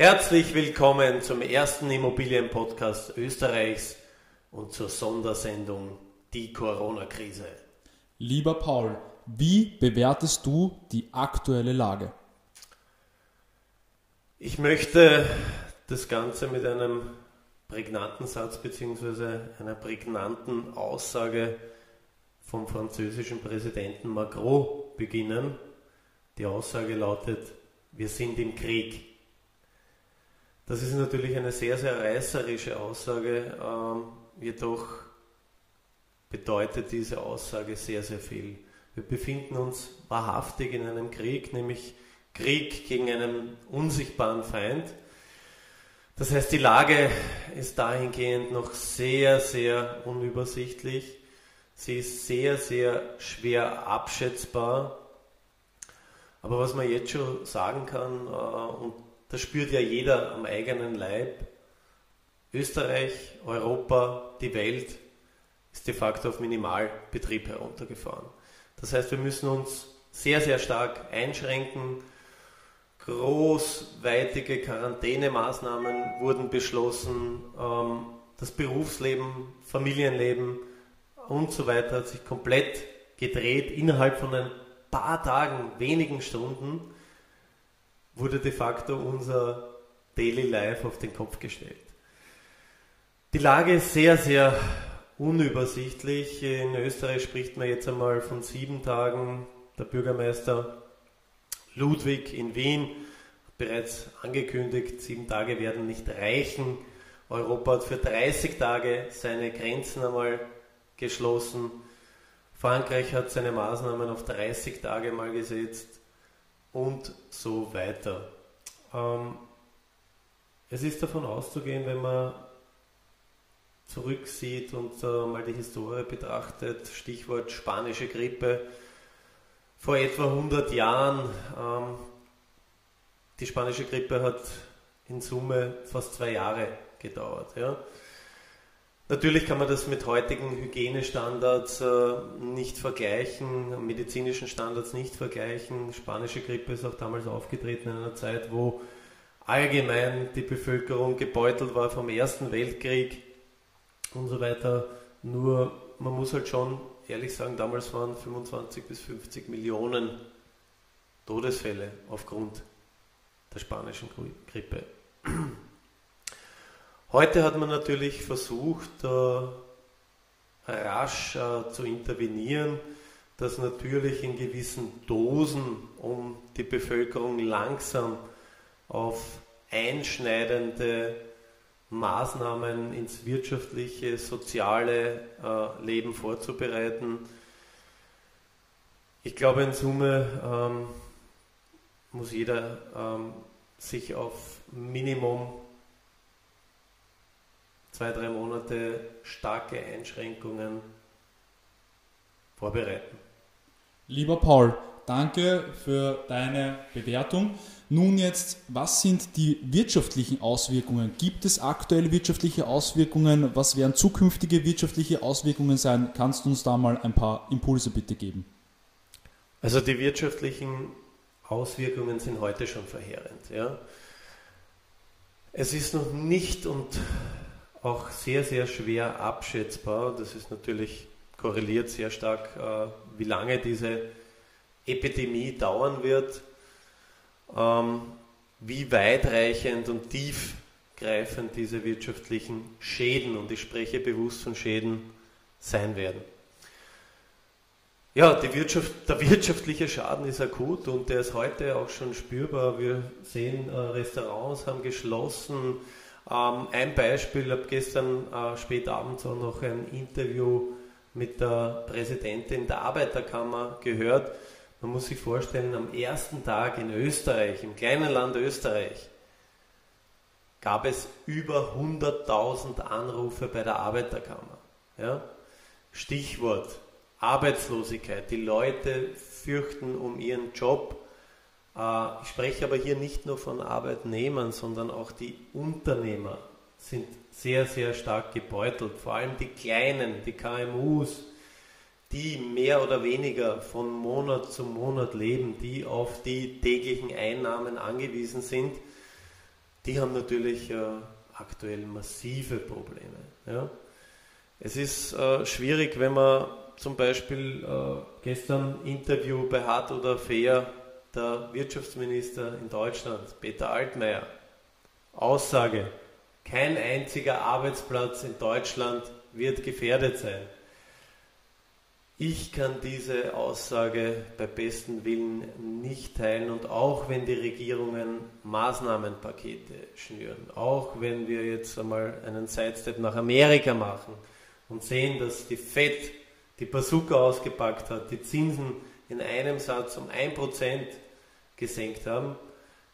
Herzlich willkommen zum ersten Immobilienpodcast Österreichs und zur Sondersendung Die Corona-Krise. Lieber Paul, wie bewertest du die aktuelle Lage? Ich möchte das Ganze mit einem prägnanten Satz bzw. einer prägnanten Aussage vom französischen Präsidenten Macron beginnen. Die Aussage lautet, wir sind im Krieg. Das ist natürlich eine sehr, sehr reißerische Aussage, ähm, jedoch bedeutet diese Aussage sehr, sehr viel. Wir befinden uns wahrhaftig in einem Krieg, nämlich Krieg gegen einen unsichtbaren Feind. Das heißt, die Lage ist dahingehend noch sehr, sehr unübersichtlich. Sie ist sehr, sehr schwer abschätzbar. Aber was man jetzt schon sagen kann, äh, und das spürt ja jeder am eigenen Leib. Österreich, Europa, die Welt ist de facto auf Minimalbetrieb heruntergefahren. Das heißt, wir müssen uns sehr, sehr stark einschränken. Großweitige Quarantänemaßnahmen wurden beschlossen. Ähm, das Berufsleben, Familienleben und so weiter hat sich komplett gedreht innerhalb von ein paar Tagen, wenigen Stunden wurde de facto unser Daily Life auf den Kopf gestellt. Die Lage ist sehr, sehr unübersichtlich. In Österreich spricht man jetzt einmal von sieben Tagen. Der Bürgermeister Ludwig in Wien hat bereits angekündigt, sieben Tage werden nicht reichen. Europa hat für 30 Tage seine Grenzen einmal geschlossen. Frankreich hat seine Maßnahmen auf 30 Tage mal gesetzt und so weiter. Ähm, es ist davon auszugehen, wenn man zurücksieht und äh, mal die Historie betrachtet, Stichwort spanische Grippe, vor etwa 100 Jahren, ähm, die spanische Grippe hat in Summe fast zwei Jahre gedauert. Ja. Natürlich kann man das mit heutigen Hygienestandards äh, nicht vergleichen, medizinischen Standards nicht vergleichen. Spanische Grippe ist auch damals aufgetreten in einer Zeit, wo allgemein die Bevölkerung gebeutelt war vom Ersten Weltkrieg und so weiter. Nur man muss halt schon ehrlich sagen, damals waren 25 bis 50 Millionen Todesfälle aufgrund der spanischen Grippe. Heute hat man natürlich versucht, äh, rasch äh, zu intervenieren, dass natürlich in gewissen Dosen, um die Bevölkerung langsam auf einschneidende Maßnahmen ins wirtschaftliche, soziale äh, Leben vorzubereiten. Ich glaube, in Summe ähm, muss jeder ähm, sich auf Minimum zwei, drei Monate starke Einschränkungen vorbereiten. Lieber Paul, danke für deine Bewertung. Nun jetzt, was sind die wirtschaftlichen Auswirkungen? Gibt es aktuelle wirtschaftliche Auswirkungen? Was werden zukünftige wirtschaftliche Auswirkungen sein? Kannst du uns da mal ein paar Impulse bitte geben? Also die wirtschaftlichen Auswirkungen sind heute schon verheerend. Ja. Es ist noch nicht und auch sehr, sehr schwer abschätzbar. Das ist natürlich korreliert sehr stark, äh, wie lange diese Epidemie dauern wird, ähm, wie weitreichend und tiefgreifend diese wirtschaftlichen Schäden, und ich spreche bewusst von Schäden, sein werden. Ja, Wirtschaft, der wirtschaftliche Schaden ist akut und der ist heute auch schon spürbar. Wir sehen, äh, Restaurants haben geschlossen, ähm, ein Beispiel, ich habe gestern äh, spät abends auch noch ein Interview mit der Präsidentin der Arbeiterkammer gehört. Man muss sich vorstellen, am ersten Tag in Österreich, im kleinen Land Österreich, gab es über 100.000 Anrufe bei der Arbeiterkammer. Ja? Stichwort Arbeitslosigkeit. Die Leute fürchten um ihren Job. Äh, ich spreche aber hier nicht nur von Arbeitnehmern, sondern auch die Unternehmer sind sehr, sehr stark gebeutelt. Vor allem die Kleinen, die KMUs, die mehr oder weniger von Monat zu Monat leben, die auf die täglichen Einnahmen angewiesen sind, die haben natürlich äh, aktuell massive Probleme. Es ist äh, schwierig, wenn man zum Beispiel gestern Interview bei Hart oder Fair der Wirtschaftsminister in Deutschland, Peter Altmaier, Aussage, kein einziger Arbeitsplatz in Deutschland wird gefährdet sein. Ich kann diese Aussage bei bestem Willen nicht teilen und auch wenn die Regierungen Maßnahmenpakete schnüren, auch wenn wir jetzt einmal einen Sidestep nach Amerika machen und sehen, dass die FED die Bazooka ausgepackt hat, die Zinsen in einem Satz um 1% gesenkt haben,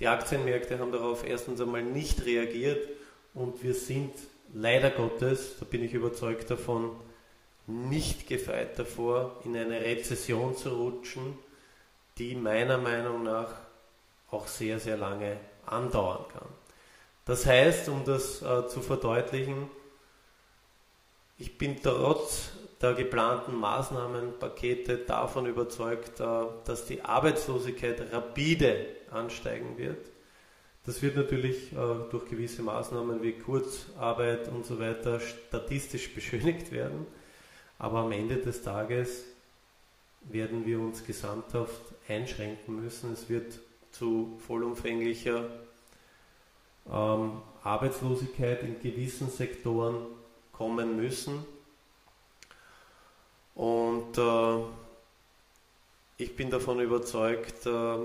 die Aktienmärkte haben darauf erstens einmal nicht reagiert und wir sind leider Gottes, da bin ich überzeugt davon, nicht gefeit davor, in eine Rezession zu rutschen, die meiner Meinung nach auch sehr, sehr lange andauern kann. Das heißt, um das äh, zu verdeutlichen, ich bin trotz der geplanten Maßnahmenpakete davon überzeugt, äh, dass die Arbeitslosigkeit rapide ansteigen wird. Das wird natürlich äh, durch gewisse Maßnahmen wie Kurzarbeit und so weiter statistisch beschönigt werden. Aber am Ende des Tages werden wir uns gesamthaft einschränken müssen. Es wird zu vollumfänglicher ähm, Arbeitslosigkeit in gewissen Sektoren kommen müssen. Und äh, ich bin davon überzeugt, äh,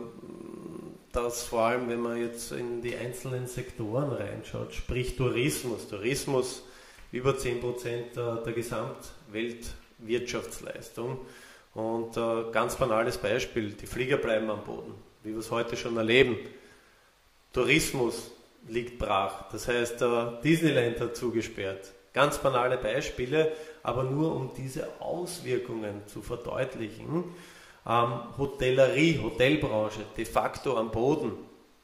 dass vor allem, wenn man jetzt in die einzelnen Sektoren reinschaut, sprich Tourismus, Tourismus über 10% der Gesamtweltwirtschaftsleistung. Und äh, ganz banales Beispiel, die Flieger bleiben am Boden, wie wir es heute schon erleben. Tourismus liegt brach, das heißt, äh, Disneyland hat zugesperrt. Ganz banale Beispiele, aber nur um diese Auswirkungen zu verdeutlichen. Ähm, Hotellerie, Hotelbranche de facto am Boden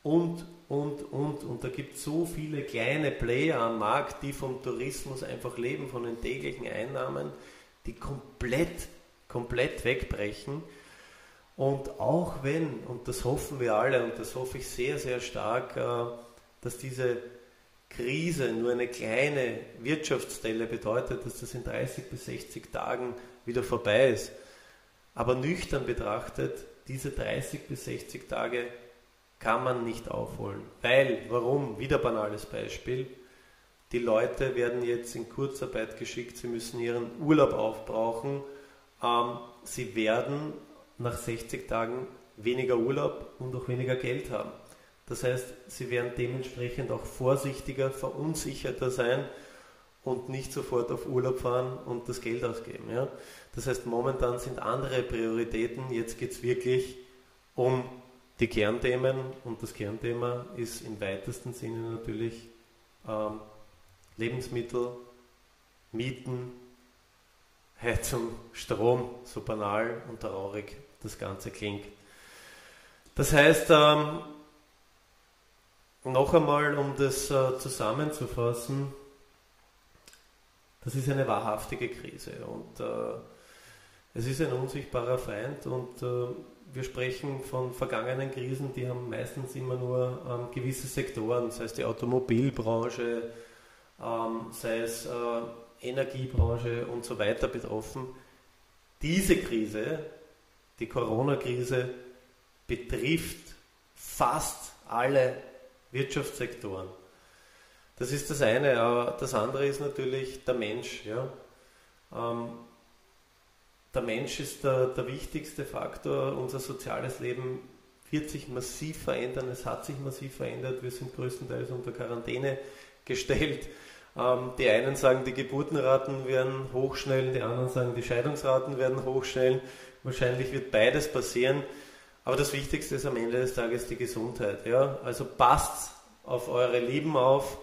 und und, und. Und da gibt es so viele kleine Player am Markt, die vom Tourismus einfach leben, von den täglichen Einnahmen, die komplett, komplett wegbrechen. Und auch wenn, und das hoffen wir alle, und das hoffe ich sehr, sehr stark, äh, dass diese Krise nur eine kleine Wirtschaftsstelle bedeutet, dass das in 30 bis 60 Tagen wieder vorbei ist. Aber nüchtern betrachtet, diese 30 bis 60 Tage kann man nicht aufholen. Weil, warum? Wieder banales Beispiel. Die Leute werden jetzt in Kurzarbeit geschickt, sie müssen ihren Urlaub aufbrauchen. Ähm, sie werden nach 60 Tagen weniger Urlaub und auch weniger Geld haben. Das heißt, sie werden dementsprechend auch vorsichtiger, verunsicherter sein und nicht sofort auf Urlaub fahren und das Geld ausgeben. Ja? Das heißt, momentan sind andere Prioritäten. Jetzt geht es wirklich um die Kernthemen und das Kernthema ist im weitesten Sinne natürlich ähm, Lebensmittel, Mieten, Heizung, Strom, so banal und traurig das Ganze klingt. Das heißt, ähm, noch einmal, um das äh, zusammenzufassen, das ist eine wahrhaftige Krise und äh, es ist ein unsichtbarer Feind und äh, wir sprechen von vergangenen Krisen, die haben meistens immer nur ähm, gewisse Sektoren, sei es die Automobilbranche, ähm, sei es äh, Energiebranche und so weiter betroffen. Diese Krise, die Corona-Krise, betrifft fast alle Wirtschaftssektoren. Das ist das eine, aber das andere ist natürlich der Mensch. Ja? Ähm, der Mensch ist der, der wichtigste Faktor. Unser soziales Leben wird sich massiv verändern. Es hat sich massiv verändert. Wir sind größtenteils unter Quarantäne gestellt. Ähm, die einen sagen, die Geburtenraten werden hochschnellen, die anderen sagen, die Scheidungsraten werden hochschnellen. Wahrscheinlich wird beides passieren. Aber das Wichtigste ist am Ende des Tages die Gesundheit. Ja? Also passt auf eure Lieben auf,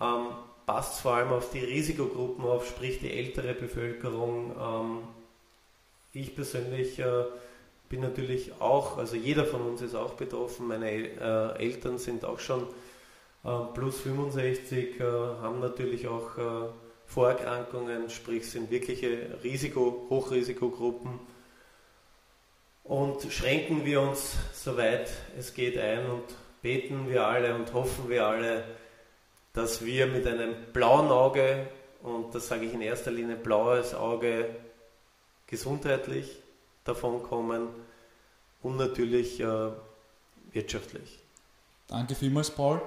ähm, passt vor allem auf die Risikogruppen auf, sprich die ältere Bevölkerung. Ähm, ich persönlich äh, bin natürlich auch, also jeder von uns ist auch betroffen. Meine äh, Eltern sind auch schon äh, plus 65, äh, haben natürlich auch äh, Vorerkrankungen, sprich sind wirkliche Risiko, Hochrisikogruppen. Und schränken wir uns soweit es geht ein und beten wir alle und hoffen wir alle, dass wir mit einem blauen Auge, und das sage ich in erster Linie blaues Auge, gesundheitlich davon kommen und natürlich äh, wirtschaftlich. Danke vielmals, Paul.